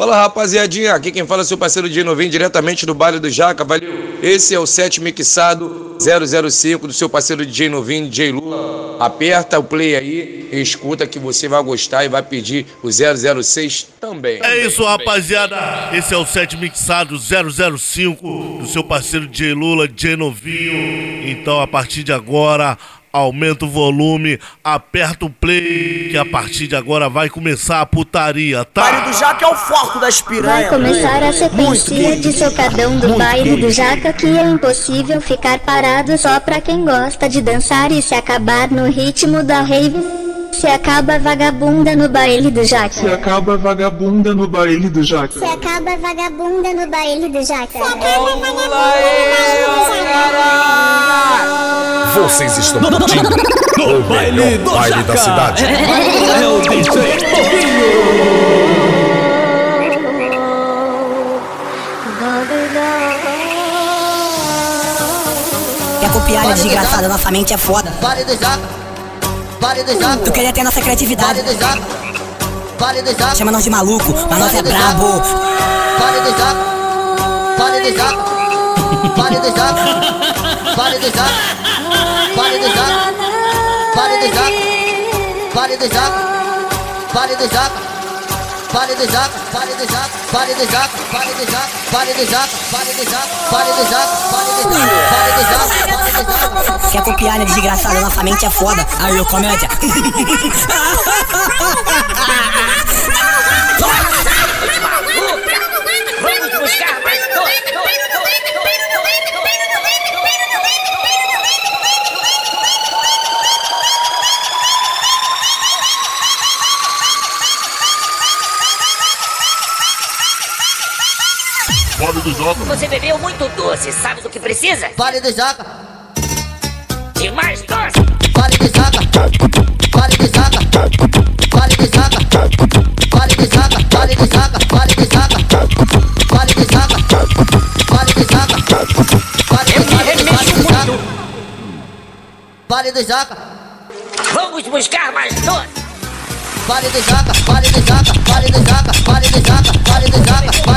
Fala rapaziadinha, aqui quem fala é seu parceiro de novinho diretamente do baile do Jaca, valeu? Esse é o set mixado 005 do seu parceiro DJ novinho, DJ Lula. Aperta o play aí, escuta que você vai gostar e vai pedir o 006 também. É isso rapaziada, esse é o set mixado 005 do seu parceiro DJ Lula, DJ novinho. Então a partir de agora aumenta o volume, aperta o play, que a partir de agora vai começar a putaria, tá? Baile do Jaca é o foco das piranhas. Vai começar a sequência de socadão do baile do Jaca que é impossível ficar parado só pra quem gosta de dançar e se acabar no ritmo da rave. Se acaba vagabunda no baile do Jaca. Se acaba vagabunda no baile do Jaca. Se acaba vagabunda no baile do Jaca. Se acaba vagabunda no baile do Jaca. Vocês estão curtindo o melhor baile da cidade. É o DJ Quer copiar, é desgraçada, nossa mente é foda. Baile do Jaca. Baile do Jaca. Tu queria ter nossa criatividade. Baile do Jaca. Baile do Jaca. Chama nós de maluco, mas nós é brabo. Baile do Jaca. Baile do Jaca. Baile do Jaca. Baile do Jaca. Baile do Jaca. Baile do Jaca. Baile do Jaca. Baile do Jaca. Vale do Jaca, vale do Jaca, vale do Jaca, vale do Jaca, vale do Jaca, vale do Jaca, vale do Jaca, vale do Jaca, vale do Jaca, vale do Jaca. Quer copiar, né, desgraçada? Nossa mente é foda. Aí, ô comédia. Vamos buscar mais Vale do Jaca. Você bebeu muito doce, sabe do que precisa? Vale do Jaca, De mais doce! vale do Jaca, vale do Jaca, vale do Jaca, vale do Jaca, vale do Jaca, vale do Jaca, vale do Jaca, vale do Jaca, vale do Jaca, vale do Jaca, Vamos buscar mais doce! vale do Jaca, vale do Jaca, vale do Jaca, vale do Jaca, vale do Jaca, vale do Jaca, vale do Jaca, vale do Jaca, vale do Jaca, vale do Jaca, vale do Jaca, vale do Jaca, vale do Jaca, vale do Jaca, vale do Jaca, vale do Jaca, vale do Jaca, vale do Jaca, vale do Jaca, vale do Jaca, Jaca, Jaca, vale do Jaca, vale do Jaca, vale do Jaca, Jaca, Jaca, vale do Jaca, vale do Jaca, vale do Jaca, Jaca, Jaca, vale do Jaca, vale do Jaca, vale do Jaca,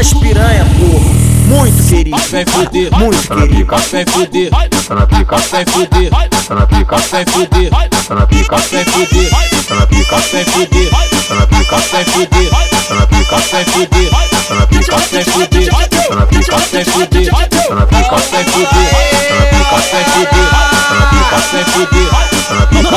das piranha, porra. Muito querido. Vem fuder, muito querido. Vem fuder, Entra na pica, vem fuder, entra na pica, vem fuder, entra na pica, vem fuder, entra na pica, vem fuder, entra na pica, vem fuder, entra na pica, vem fuder, entra na pica, vem fuder, entra na pica, vem fuder, entra na pica, vem fuder, entra na pica, vem fuder, entra na pica, vem fuder, entra na pica, vem fuder, entra na pica,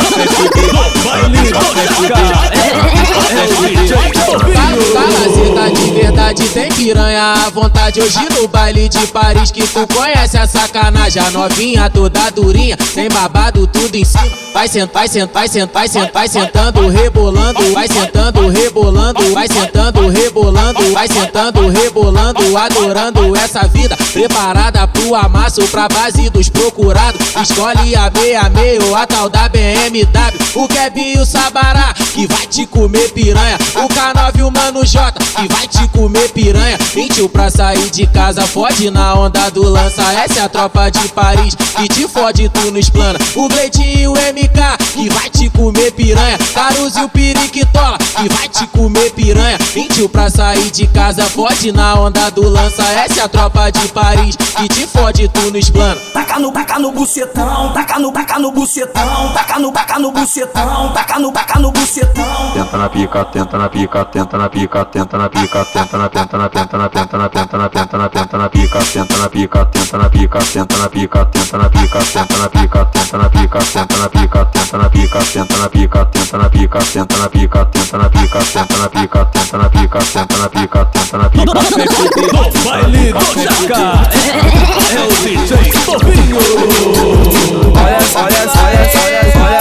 Calazeta de verdade tem piranha à vontade Hoje no baile de Paris que tu conhece a sacanagem A novinha toda durinha, tem babado tudo em cima. Vai sentar, vai sentar, vai sentar, vai sentar, vai sentando, rebolando Vai sentando, rebolando, vai sentando, rebolando Vai sentando, rebolando, adorando essa vida. Preparada pro amasso, pra base dos procurados. Escolhe a meia meio, a tal da BMW O Kevin e o Sabará, que vai te comer piranha. O K9 e o Mano J, que vai te comer piranha. Mentiu pra sair de casa, fode na onda do lança. Essa é a tropa de Paris, que te fode tu nos plana O Gleitinho e o MK, que vai te comer piranha. Caruso e o Periquitola, que vai te comer piranha. Mentiu pra sair de casa, fode na onda do lança. Essa é a tropa de Paris, que te fode tu nos plana Taca no, taca no bucetão, taca no, taca no bucetão, taca no, taca no bucetão, taca no, taca no bucetão. Tenta na pica, tenta na pica, tenta na pica, tenta na pica, tenta na tenta na tenta na tenta na tenta na tenta na tenta na pica, tenta na pica, tenta na pica, tenta na pica, tenta na pica, tenta na pica, tenta na pica, tenta na pica, tenta na pica, tenta na pica, tenta na pica, tenta na pica, tenta na pica, tenta na pica, tenta na pica, tenta na pica, tenta na pica, fuder. Baile do Jaca. É o DJ Topinho. Olha, olha, olha, olha, olha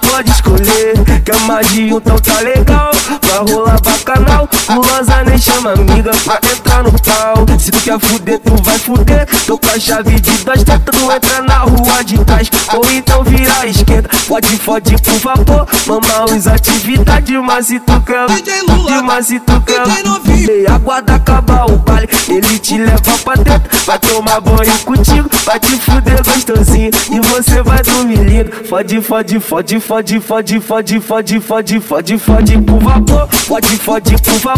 pode escolher. Mais de um, então tá legal. Pra rolar bacanal, o Rosa nem chama amiga pra entrar no pau. Se tu quer fuder, tu vai fuder. Tô com a chave de dois dentro, entra na rua de trás. Ou então vira à esquerda. Pode, fode, por favor. Mamar os atividades, mas se tu quer. Mas se tu quer. Ei, aguarda acabar o baile. Ele te leva pra dentro. Vai tomar banho contigo. Vai te fuder gostosinho. E você vai dormir lindo. Fode, fode, fode, fode, fode, fode, fode, fode, fode, fode, por vapor. Fode, fode, por vapor.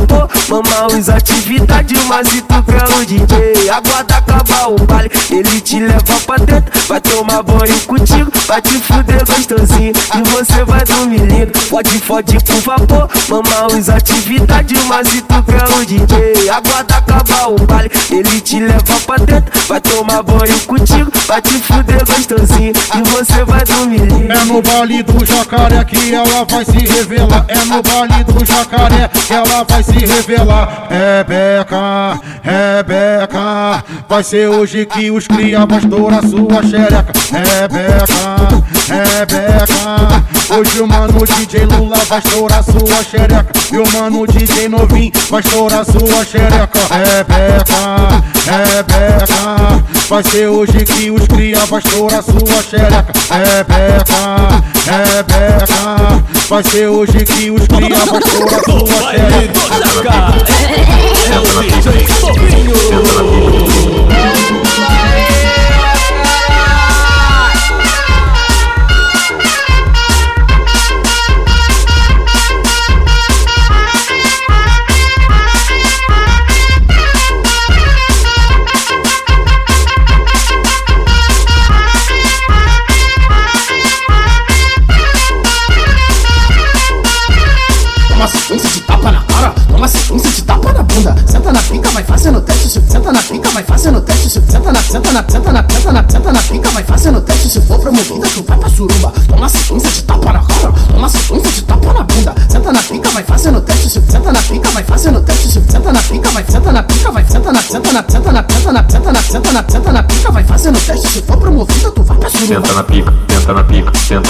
Mamar os atividades, mas se tu quer o DJ. Aguarda acabar o baile. Ele te leva pra dentro. Vai tomar banho contigo. Vai te fuder gostosinho. E você vai dormir lindo. Fode, fode, por vapor. Mamar os atividades, mas se tu quer o DJ. Aguarda acabar o baile. Ele te leva pra dentro. Vai tomar banho contigo. Vai te fuder gostosinho. E você vai dormir lindo. É no baile do jacaré que ela vai se revelar. É no baile do jacaré que ela vai se revelar. Rebeca, Rebeca, vai ser hoje que os cria vai estourar sua xereca. Rebeca, Rebeca, hoje o mano DJ Lula vai estourar sua xereca. E o mano DJ novinho vai estourar sua xereca. Rebeca, Rebeca, vai ser hoje que os cria vai estourar sua xereca. Rebeca, Rebeca, vai ser hoje que os cria vai sua xereca. Alaska, LC, so.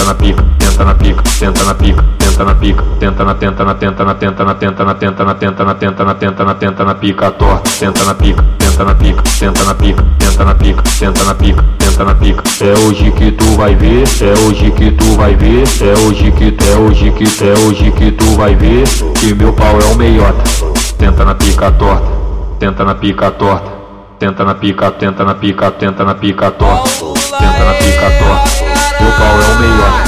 Na pica, senta na pica, senta na pica, senta na pica, tenta na tenta na tenta na tenta na tenta na tenta na tenta na tenta na tenta na tenta na pica torta, senta na pica, senta na pica, senta na pica, senta na pica, senta na pica, senta na pica. É hoje que tu vai ver, é hoje que tu vai ver, é hoje que é hoje que é hoje que tu vai ver que meu pau é o meiota. Tenta na pica torta, tenta na pica torta, tenta na pica, tenta na pica, tenta na pica torta, tenta na pica torta. Pau é o meiota,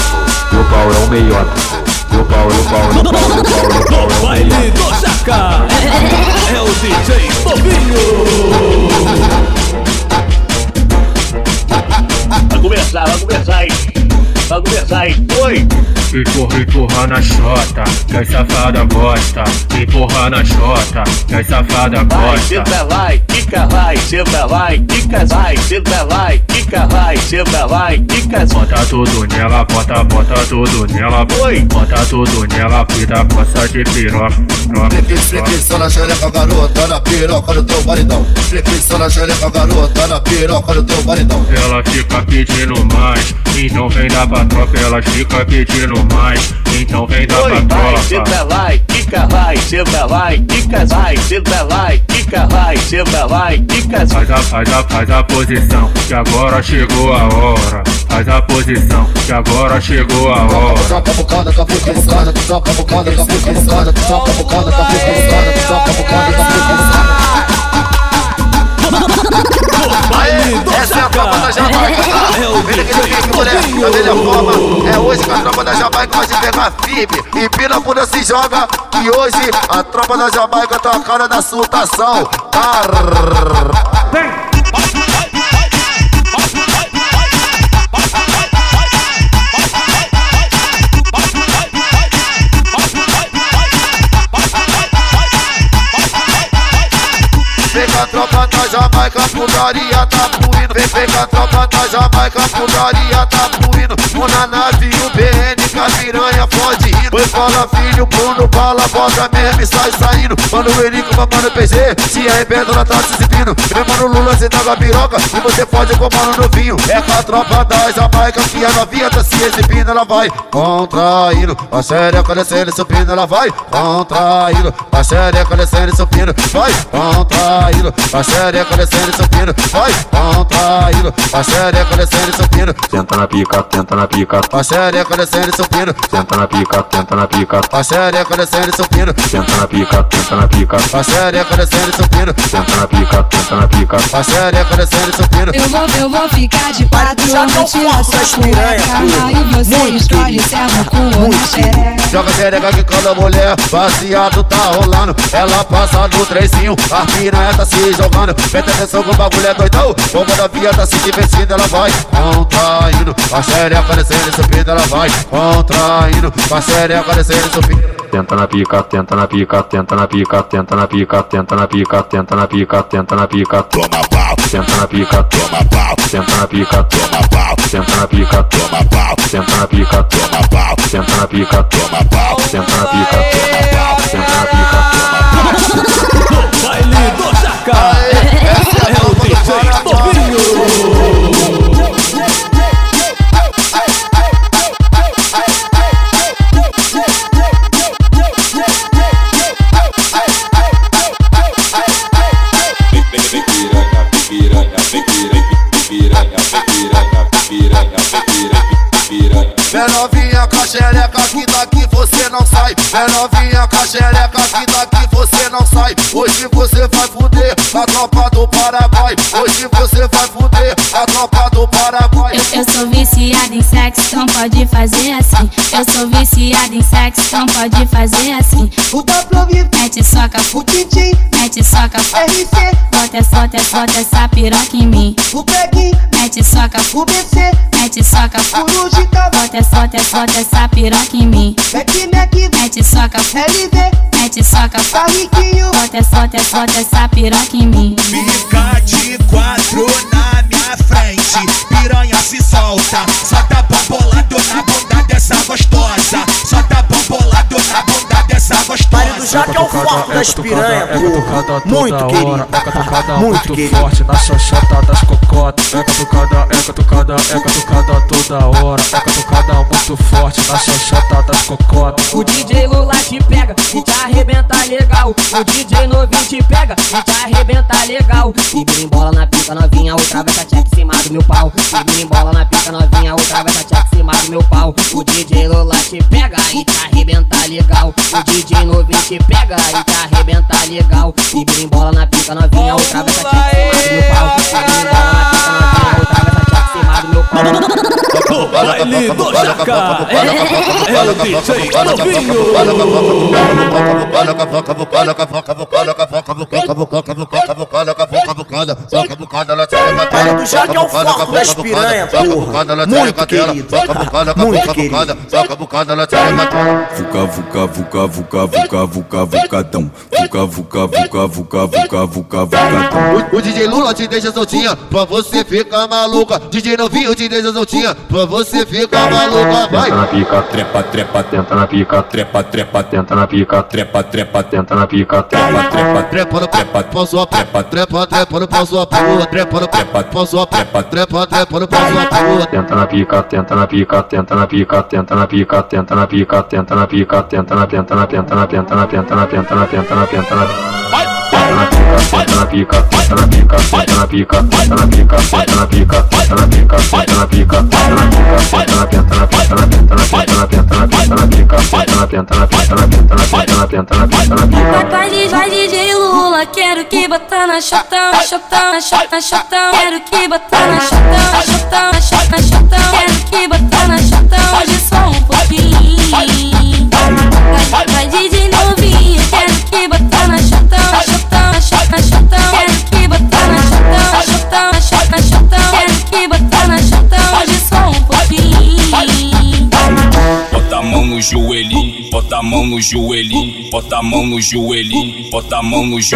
meu pau é o meiota. Meu pau, meu pau, meu pau, meu pau, meu pau, meu pau. Baile do Jaca. É o DJ Topinho. Vai começar, vai começar aí. Vai começar aí. Oi! Empurra, empurra na chota, que safada gosta. Empurra na chota, que safada Vai, gosta. senta, vai, quica, vai, senta, vai, quica, vai, senta, vai, quica, vai, senta, quica. Bota tudo nela, bota, bota tudo nela. Oi. Bota tudo nela, cuida gosta de piroca. Só na xereca, garota, na piroca do teu maridão. Flique, só na xereca, garota, na piroca do teu maridão. Ela fica pedindo mais, então vem da patroca. Ela fica pedindo mais, então vem da Oi, vai, patroca. senta, vai, quica, vai, senta, vai, quica, vai, senta, vai, quica, vai, senta, vai, quica. Faz a, faz a, faz a posição, que agora chegou a hora. Faz a posição, que agora chegou a hora. Troca a bocada, capuca bocada, troca a bocada, capuca bocada, troca a bocada, capuca bocada, troca a bocada, capuca bocada. Essa é a tropa da Jamaica, tá? Vem aquele pique, moleque, da melhor forma. É hoje que a tropa da Jamaica vai se pegar firme. Empina a bunda, se joga. E hoje a tropa da Jamaica tá a cara da surtação. Vem! Vem tropa da Jamaica, putaria tá fluindo. Vem, vem com a tropa da Jamaica, putaria tá fluindo. Um na nave e o BN a piranha pode ir. Fala filho, Bruno, bala, bota mesmo e sai saindo. Mano, o Henrique, mano, PG, se arrebenta na taça se pino. Meu mano, Lula, cê tá com a piroca e você pode com mano novinho. É com a tropa das Jamaica que a novinha tá se exibindo, ela vai contraindo. A xereca descendo e subindo, ela vai contraindo. A xereca descendo e subindo, vai contraindo. A xereca descendo e subindo, vai contraindo. A xereca descendo e subindo. Tenta na pica, tenta na pica. A xereca descendo e subindo. Tenta na pica, tenta na pica. A xereca descendo e subindo. Tenta na pica, tenta na pica. A xereca descendo e subindo. Tenta na pica, tenta na pica. A xereca descendo e subindo. Eu vou, eu vou ficar de quatro, eu vou tirar sua cueca Aí você escolhe se é no cu ou na xereca Joga xereca que quando a mulher passeado tá rolando Ela passa no trezinho, a piranha tá se jogando Presta atenção que o bagulho é doidão Como a via tá se divertindo, ela vai contraindo A xereca descendo e subindo, ela vai contraindo A xereca descendo e subindo Tenta na pica, tenta na pica, tenta na pica, tenta na pica, tenta na pica, tenta na pica, tenta na pica. Toma pau, Tenta na pica, toma pau, tenta na pica, toma pau, tenta na pica, toma pau, tenta na pica, toma pau, tenta na pica, toma pau, tenta na pica, tenta na É novinha com a xereca que daqui você não sai. Hoje você vai fuder a tropa do Paraguai. Hoje você vai fuder a tropa do Paraguai Eu, sou viciada em sexo, então pode fazer assim. Eu sou viciada em sexo, então pode fazer assim. O W, Mete soca, o DJ, mete soca, RC, bota, essa- bota, essa- bota essa piroca em mim. o Peguin, Mete soca, o BC, mete soca, o Lugita, bota, essa- bota, essa- bota essa piroca em mim. Mac, Mete soca, LV, mete soca, Barriquinho, bota, essa- bota, essa- bota essa piroca em mim. Fica de quatro na frente, piranha se solta, só dá bombolado na bunda dessa gostosa, só dá bombolado na bunda dessa Mário do gostosa. Jaca é o foco das piranha, porra. Muito querido. É catucada Muito muito querido. forte na xoxota das cocotas. É catucada, é catucada, é catucada toda hora. É catucada muito forte na xoxota das cocotas. O DJ Lula te pega e te arrebenta legal. O DJ novinho te pega e te arrebenta legal. E birimbola na pica novinha, outra vai tá em cima do meu pau. E birimbola na pica novinha, outra vai tá em cima do meu pau. O DJ Lula te pega e te arrebenta legal. O DJ novinho te pega e te arrebenta legal. E birimbola na pica novinha, outra vai tá do meu pau. Baile do Jaca. É o DJ. Mário do Jaca é o foco das piranha, porra. Muito querido. Muito querido. Vuca, vuca, vuca, vuca, vuca, vuca, vucadão. Vuca, vuca, vuca, vuca, vuca, vuca, vucadão. O, o DJ Lula te deixa soltinha pra você ficar maluca. DJ Novinho te deixa soltinha pra você ficar maluca. Vai! Tenta na pica, Trepa, trepa, tenta na pica, trepa, trepa, tenta na pica, trepa, trepa, tenta na pica, trepa, trepa, Trepa. no trepa, trepa, trepa, trepa no pau sua pua, trepa no trepa, pau sua trepa, trepa, trepa. no pau sua pua. tenta na pica, tenta na pica, tenta na pica, tenta na pica, tenta na pica, tenta na pica, tenta na tenta na tenta na tenta na tenta na tenta na tenta na tenta na Tenta na pica, tenta na pica, tenta na pica, tenta na pica, tenta na pica, tenta na pica, tenta na pica, tenta na pica, tenta na pica, tenta na na tenta na na tenta na pica, tenta na na tenta na na tenta na na tenta na pica. Vai, DJ, vai DJ Lula, quero que botar na chotão, chotão, chotão, chotão. Quero que botar na chotão, chotão, chotão, chotão. Quero que botar na chotão, hoje só um pouquinho. Vai, vai Bota a mão no joelhinho, bota a mão no joelhinho, bota a mão no você,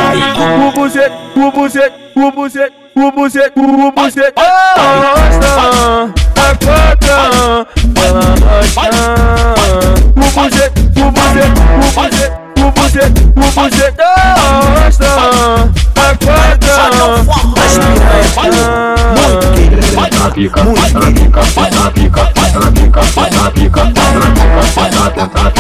você, você, o bucet, o Você, você, você, você, você, Arrasta, acorda, ela arrasta. O bucet, o bucet, o bucet, o bucet, o bucet. Arrasta, acorda, as piranhas. Muito pica, muito pica, muito pica, muito pica, muito pica, muito pica, muito pica, muito pica.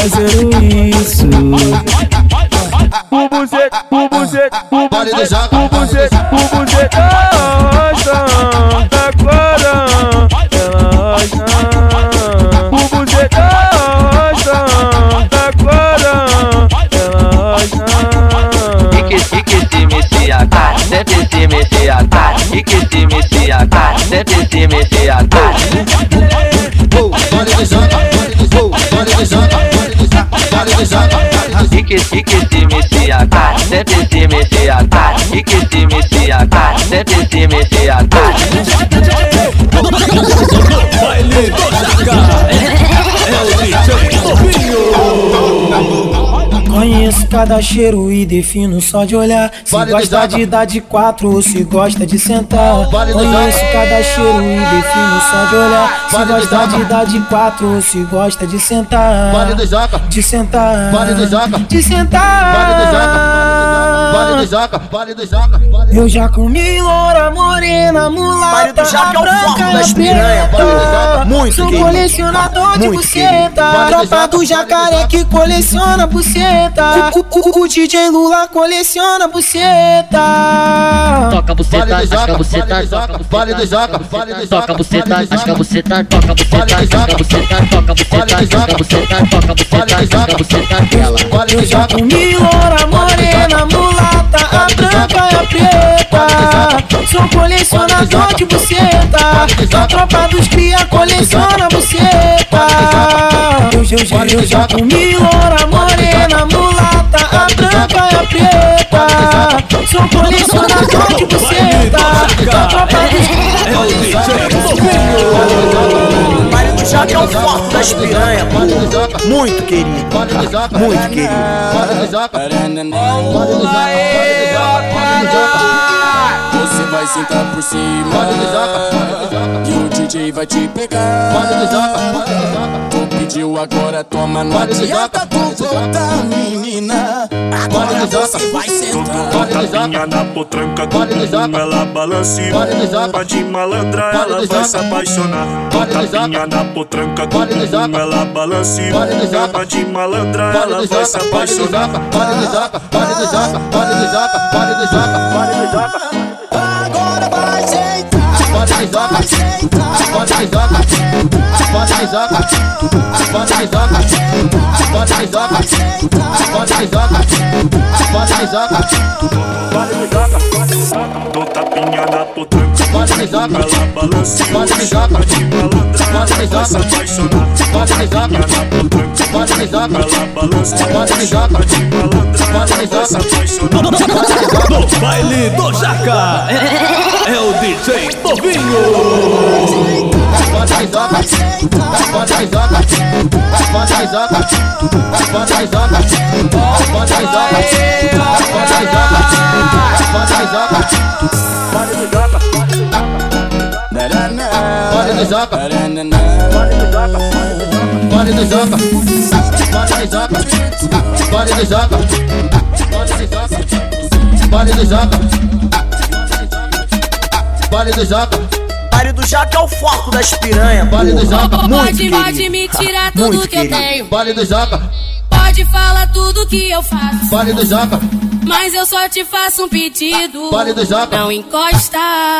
Fazendo isso. O bucete, o bucete, o bucete, o bucete, o bucete Ela rocha, agora Ela rocha O bucete, ela rocha, agora Ela rocha E que se que se me se atar, sempre se me se atar. E que se me se atar, sempre se me se E que se que se me se atar, sempre se me se atar. E que se me se atar, sempre se me se atar. Baile do Jaca. É o DJ Topinho. Conheço cada cheiro e defino só de olhar Se gosta de dar de quatro ou se gosta de sentar Conheço cada cheiro e defino só de olhar Se gosta de dar de quatro ou se gosta de sentar De sentar De sentar Eu já comi loura, morena, mulata Baile do Jaca é o foco branca, das piranha, preta. baile do Jaca, muito Sou colecionador de Muito buceta do Tropa do jacaré que coleciona buceta o, o, o DJ Lula coleciona buceta. Toca buceta, asca buceta, toca Vale do Jaca, vale do Toca buceta, asca buceta, toca buceta, asca buceta, toca buceta, asca buceta, toca buceta, asca buceta dela. Eu já comi loura, morena, mulata, a branca e preta Sou colecionador de buceta. A tropa dos cria coleciona buceta. Eu, eu, já- eu já comi loura, morena, mulata, a branca e a preta Sou colecionador de buceta A tropa dos o DJ Baile do Jaca é o pô. Muito querido, muito querido. Vai sentar por cima E o DJ vai te pegar Tu pediu agora, toma Não adianta tu voltar, menina Agora você vai sentar Tapinha na potranca com bumbum, ela balanceou Pra de malandra ela vai se apaixonar Tapinha na potranca com bumbum, ela balanceou Pra de malandra ela vai se apaixonar Agora vai sentar Vai Dou tapinha na potranca com bumbum, ela balanceou Pra de malandra ela vai se apaixonar Tapinha na potranca com bumbum, ela balanceou Pra de malandra ela vai se apaixonar No baile do Jaca. É o DJ Topinho. Vale do Jaca, vale do Jaca, vale do Jaca, vale do Jaca, vale do Jaca, vale do Jaca. Baile do Jaca é o foco das piranha, Vale do Jaca, muito Pode, pode querido. me tirar tudo Muito que eu querido. tenho. Vale do Jaca, Pode falar tudo que eu faço. vale do Jaca, Mas eu só te faço um pedido. Vale do Jaca. Não encosta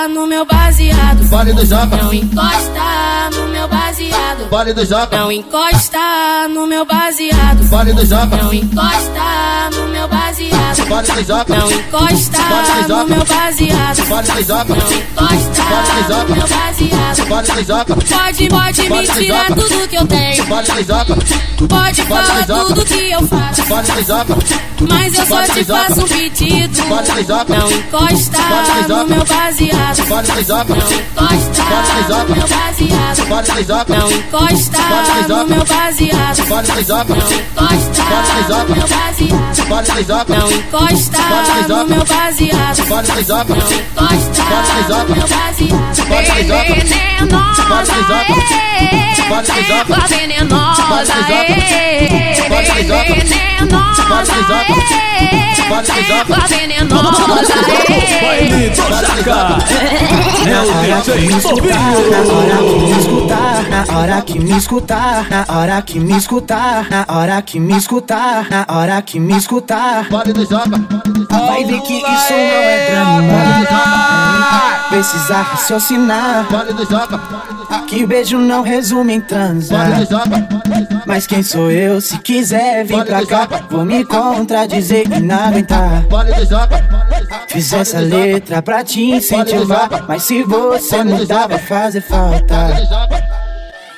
no meu baseado. Vale do Jaca. Não encosta no meu baseado. vale do Jaca, Não encosta no meu baseado. vale do Jaca, Não encosta no meu baseado. vale do Jaca, Não encosta no meu baseado. vale do Jaca, Não encosta no meu baseado. vale do Jaca, Pode, pode me tirar tudo que eu tenho. Pode falar tudo que eu faço. vale do Jaca, Mas eu só te faço um pedido. Não encosta no meu baseado. Não encosta no meu baseado. Não encosta no meu baseado. Não encosta no meu baseado. Não encosta no meu baseado. Não encosta no meu baseado. Venenosa, ê, égua venenosa, vem venenosa, venenosa. Na hora que me escutar, na hora que me escutar, na hora que me escutar, na hora que me escutar. Vai ver que isso não é drama. Precisa raciocinar. Que beijo não resume em transar. Mas quem sou eu? Se quiser vir pra cá, vou me contradizer e não aguentar. Fiz essa letra pra te incentivar, mas se você mudar vai fazer falta.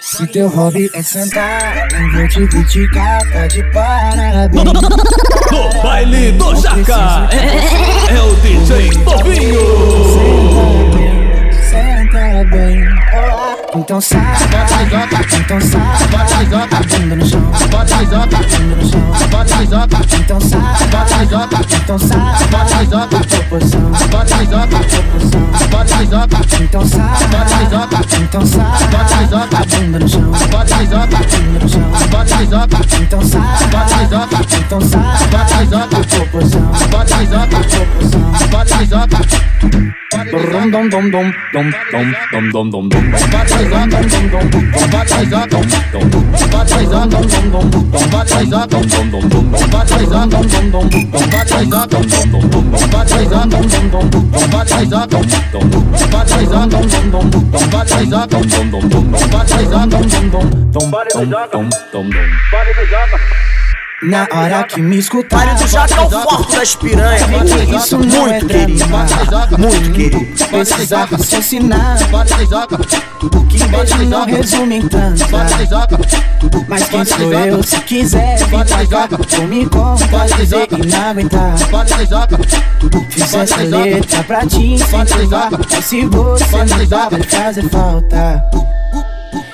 Se teu hobby é sentar, não vou te criticar, tá de parabéns. No baile do Jaca. É o DJ Topinho. Senta bem, então sai, bota pisoca, então sai, bota pisoca, bunda no chão, bota pisoca, bunda no chão, bota pisoca, então sai, bota pisoca, então sai, bota pisoca, proporção, bota pisoca, proporção, bota pisoca, então sai, bota pisoca, então sai, bota pisoca, bunda no chão, bota pisoca, bunda no chão, bota pisoca, então sai, bota pisoca, então sai, bota pisoca, proporção, bota pisoca, proporção, bota pisoca. Body to Na hora que me escutar, Vale do Jaca é o forte das piranhas. isso não é querido, muito querido. Precisa raciocinar. Tudo que beijo não resume em transar. Mas quem sou eu? Se quiser vir pra cá, vou me contradizer e não aguentar. Fiz essa letra pra te incentivar. Mas se você mudar, vai fazer falta.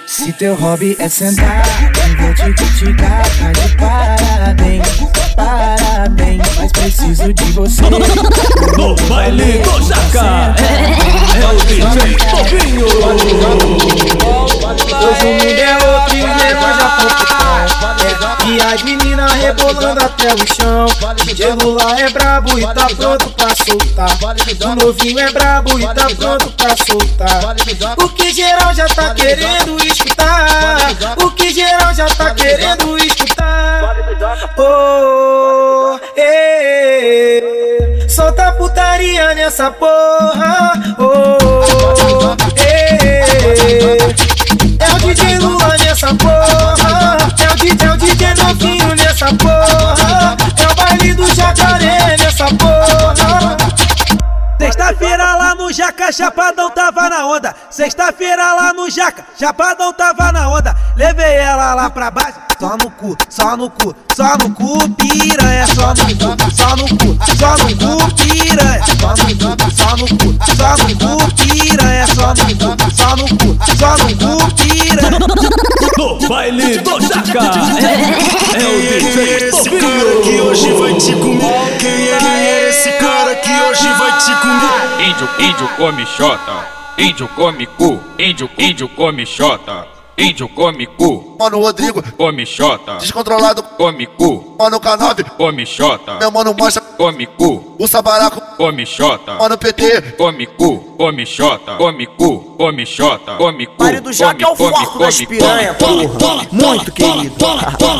Se teu hobby é sentar, não vou te criticar, tá de parabéns, parabéns, mas preciso de você. No baile do Jaca. É o DJ Topinho. Hoje o mundo é outro e o negócio já foi E as meninas rebolando até o chão. DJ Lula é brabo e tá pronto pra soltar. O novinho é brabo e tá pronto pra soltar. O que geral já tá querendo escutar. O que geral já tá querendo escutar. Oh, eh, solta putaria nessa porra. Oh, eh, é o DJ Lula nessa porra Jaca, Chapadão tava na onda. Sexta-feira lá no Jaca, Chapadão tava na onda. Levei ela lá pra baixo, só no cu, só no cu, só no cu, piranha, só no cu, só no cu, só no cu, piranha, só no cu, só no cu, só no cu, piranha, só no cu, só no cu, só no cu, piranha. No baile do Jaca. É o DJ que hoje vai te comer? Índio, come xota. Índio come cu. Índio, índio come xota. Índio come cu. Mano Rodrigo, Come xota. descontrolado, Come cu. mano K9, Come xota. meu mano Mancha, Come cu. o Sabaraco, Come xota. mano PT, Come cu. Come xota. Come cu. Come xota. Come cu. Vale do Jaca é o come, forte das come, piranha, porra. Muito querido,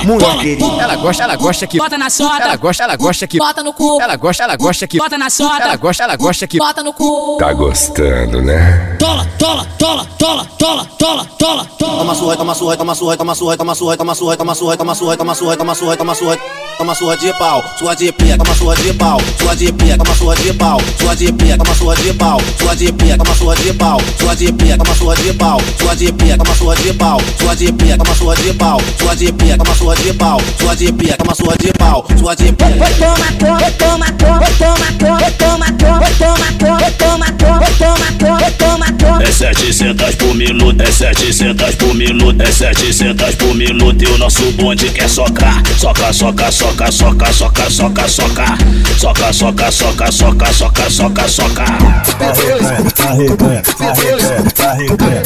muito querido. Ela gosta, ela gosta que Bota na xota. Ela gosta, ela gosta que Bota no cu. Ela gosta, ela gosta que Bota na xota. Ela gosta, ela gosta que Bota no cu. Tá gostando, né? Tola, tola, tola, tola, tola, tola, tola, tola. Toma surra, toma surra, toma surra, toma surra, toma surra, toma surra, toma surra, toma surra, toma surra, toma surra, toma surra. uma surra de pau, sua de pica, uma surra de pau, sua de pica, uma surra de pau, sua de pica, uma surra de pau, sua de pica, uma surra de pau, sua de pica, uma surra de pau, sua de pica, uma surra de pau, sua de pica, uma surra de pau, sua de pica, uma surra de pau, sua de pica, uma surra de pau, sua de pica. Toma, toma, toma, toma, toma, toma, toma, toma, toma, toma, toma, toma, toma, toma, toma. É 700 por minuto, é 700 por minuto, é 700 o nosso bonde quer socar. É soca, soca, soca, soca, soca, soca, soca. Soca, soca, soca, soca, soca, soca, soca. Arreganha, arreganha, arreganha, arreganha.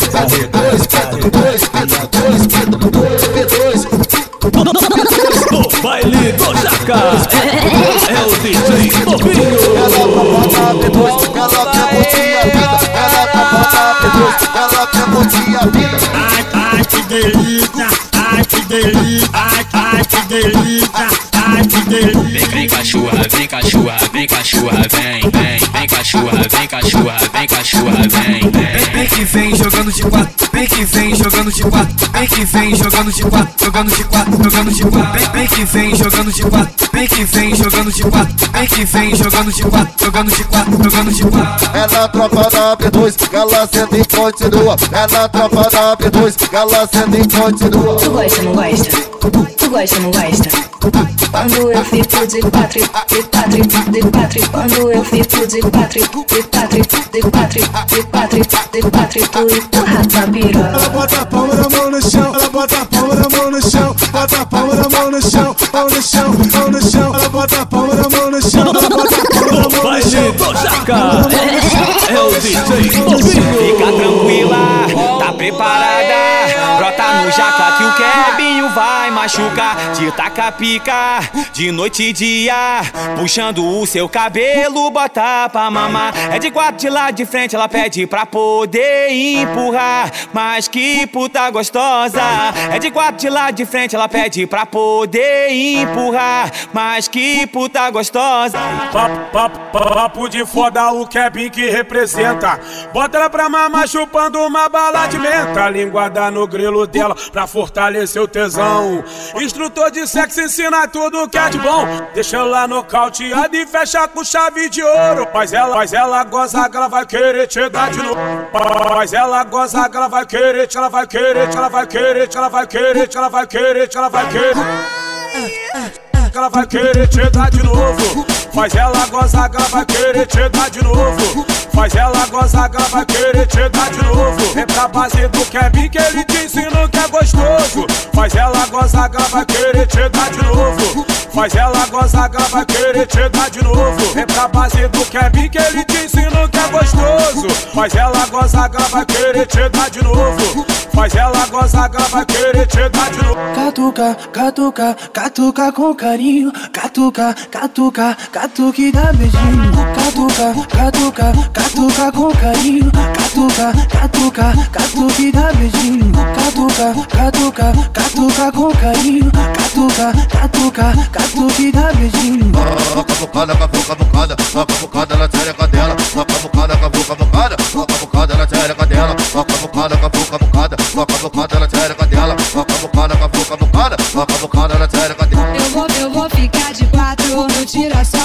Baile do Jaca é o DJ Bobinho. Ela quer curtir a vida, ela quer curtir a vida, ela quer curtir a vida. Vem, vem cachorra, vem cachorra, vem cachorra, vem, vem cachorra, vem cachorra, vem cachorra, vem, vem. Vem que vem jogando de quatro, vem que vem jogando de quatro, vem que vem jogando de quatro, jogando de quatro, jogando de quatro. Vem, vem que vem jogando de quatro, vem que vem jogando de quatro, vem que vem jogando de quatro, jogando de quatro, jogando de quatro. É na tropa da B2 que ela senta e continua. É na tropa da B2 que ela senta e continua. Tu gosta, não gosta? Tu gosta, não gosta? Quando eu fico de quatro, de quatro, de quatro. Quando eu fico de quatro, de quatro, de quatro, de quatro, de quatro. Tu empurra tua piroca. Ela bota a palma da mão no chão, ela bota a palma da mão no chão, bota a palma da mão no chão, mão no chão, mão no chão. Ela bota a palma da mão no chão, ela bota a palma da mão no chão. do Jaca é o DJ. Fica tranquila, tá preparada? Brota no jaca machucar. Te taca pica de noite e dia. Puxando o seu cabelo, bota pra mamar. É de quatro de lá de frente, ela pede pra poder empurrar. Mas que puta gostosa. É de quatro de lá de frente, ela pede pra poder empurrar. Mas que puta gostosa. Papo, papo, papo de foda, o Kevin que representa. Bota ela pra mamar chupando uma bala de menta. Linguada no grelo dela pra fortalecer o tesão. Instrutor de sexo ensina tudo que é de bom. Deixa ela nocauteada e fecha com chave de ouro. Mas ela, mas ela goza que ela vai querer te dar de novo. Mas ela goza que ela vai querer, ela vai querer, ela vai querer, ela vai querer, ela vai querer, te, ela vai querer. Que ela vai querer te dar de novo. Faz ela gozar ela vai querer te dar de novo. Faz ela gozar ela vai querer te dar de novo. É pra base do Kevin que ele te ensina que é gostoso. Faz ela gozar ela vai querer te dar de novo. Faz ela gozar ela vai querer te dar de novo. É pra base do Kevin que ele te ensina que é gostoso. Faz ela gozar ela vai querer te dar de novo. Faz ela gozar ela vai querer te dar de novo. Catuca, catuca, catuca com carinho. Catuca, catuca, catuca e dá beijinho. Catuca, catuca, catuca com carinho. Catuca, catuca, catuca e dá beijinho. Catuca, catuca, catuca com carinho. Catuca, catuca, catuca e dá beijinho. Cavucada, cavuca, cavucada, cavucada na tchereca dela. Cavucada, cavuca, cavucada, cavucada na tchereca dela. Cavucada, cavuca, cavucada, cavucada na tchereca dela. Cavucada, cavuca, tira só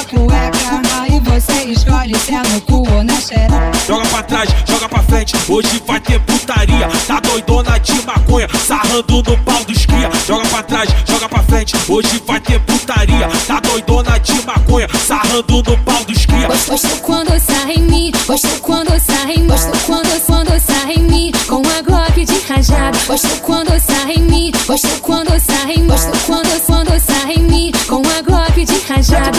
você escolhe se é no cu ou na xereca. Joga pra trás, joga pra frente, hoje vai ter putaria. Tá doidona de maconha, sarrando no pau dos cria. Joga pra trás, joga pra frente, hoje vai ter putaria. Tá doidona de maconha, sarrando no pau dos cria. Gosto quando sai em mim, gosto quando sai em mim, gosto quando, quando sai em mim, com a Glock de rajada. Gosto quando sai em mim, gosto quando sai em mim, gosto quando, quando sai em mim, com a Glock de rajada.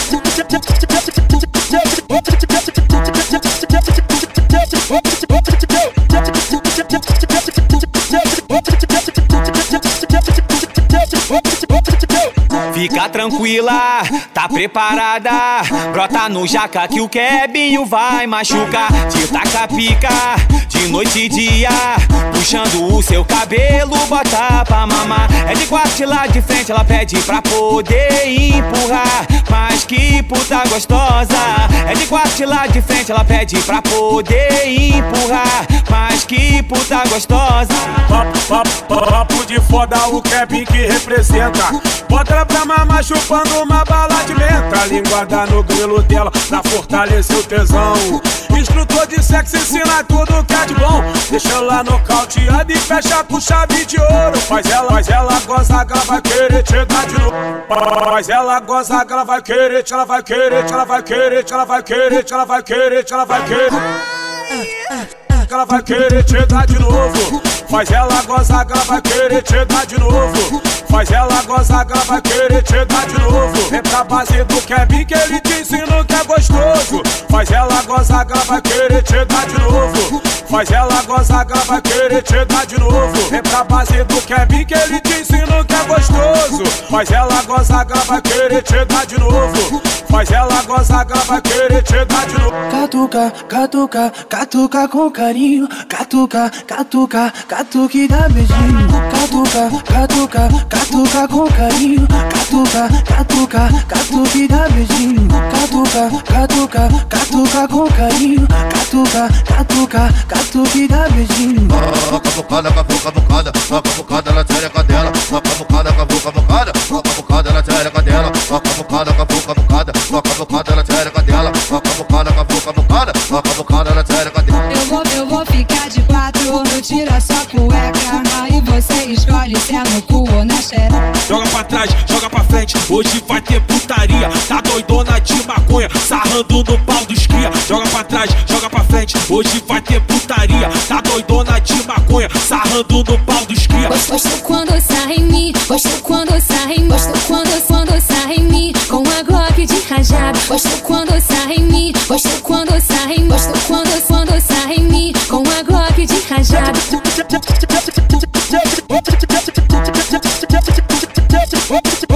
Fica tranquila, tá preparada? Brota no jaca que o Kebinho vai machucar. Te taca pica de noite e dia. Puxando o seu cabelo, bota pra mamar. É de quatro lá de frente, ela pede pra poder empurrar. Mas que puta gostosa. É de quatro lá de frente, ela pede pra poder empurrar. Mas que puta gostosa. Papo, papo, papo de foda, o Kevin que representa. Bota ela pra mamar cama, chupando uma bala de menta. Linguada no grelo dela, pra fortalecer o tesão. Instrutor de sexo ensina tudo que é de bom. Deixa ela nocauteada e fecha com chave de ouro. Faz ela, faz ela goza ela vai querer te dar de novo. Faz ela goza ela vai querer, ela vai querer, ela vai querer, ela vai querer, ela vai querer, ela vai querer. Que ela vai querer te dar de novo. Faz ela gozar ela vai querer te dar de novo. Faz ela gozar ela vai querer te dar de novo. É pra base do Kevin que ele te ensina que é gostoso. Faz ela gozar ela vai querer te dar de novo. Faz ela gozar ela vai querer te dar de novo. É pra base do Kevin que ele te ensina que é gostoso. Faz ela gozar ela vai querer te dar de novo. Faz ela gozar ela vai querer te dar de novo. Catuca, catuca, catuca com carinho. Catuca, catuca, catuque dá beijinho. Catuca, catuca, catuca com carinho. Catuca, catuca, catuque dá beijinho. Catuca, catuca, catuca com carinho. Catuca, catuca, catuque dá beijinho. Cavucada, cavuca, cavucada, cavucada na tchereca dela. Cavucada, cavuca, cavucada, cavucada na tchereca dela. Cavucada, cavuca, cavucada, cavucada na trás, joga pra frente, hoje vai ter putaria. Tá doidona de maconha, sarrando no pau dos cria. Joga pra trás, joga pra frente, hoje vai ter putaria. Tá doidona de maconha, sarrando no pau dos cria. Gosto quando sai em mim, gosto quando sai em mim, gosto quando, quando sai em mim, com a Glock de rajada. Gosto quando sai em mim, gosto quando sai em mim, gosto quando, quando sai em mim, com a Glock de rajada. Oops.